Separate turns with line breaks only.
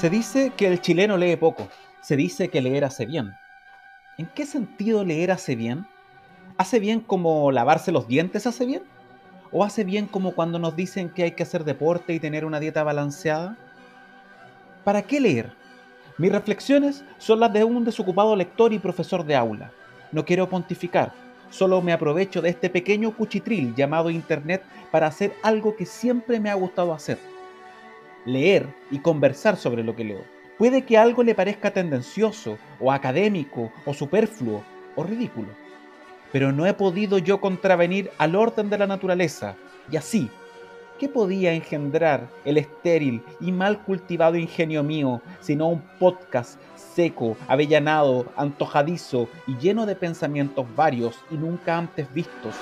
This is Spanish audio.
Se dice que el chileno lee poco. Se dice que leer hace bien. ¿En qué sentido leer hace bien? ¿Hace bien como lavarse los dientes hace bien? ¿O hace bien como cuando nos dicen que hay que hacer deporte y tener una dieta balanceada? ¿Para qué leer? Mis reflexiones son las de un desocupado lector y profesor de aula. No quiero pontificar, solo me aprovecho de este pequeño cuchitril llamado Internet para hacer algo que siempre me ha gustado hacer leer y conversar sobre lo que leo. Puede que algo le parezca tendencioso, o académico, o superfluo, o ridículo. Pero no he podido yo contravenir al orden de la naturaleza, y así, ¿qué podía engendrar el estéril y mal cultivado ingenio mío, sino un podcast seco, avellanado, antojadizo y lleno de pensamientos varios y nunca antes vistos?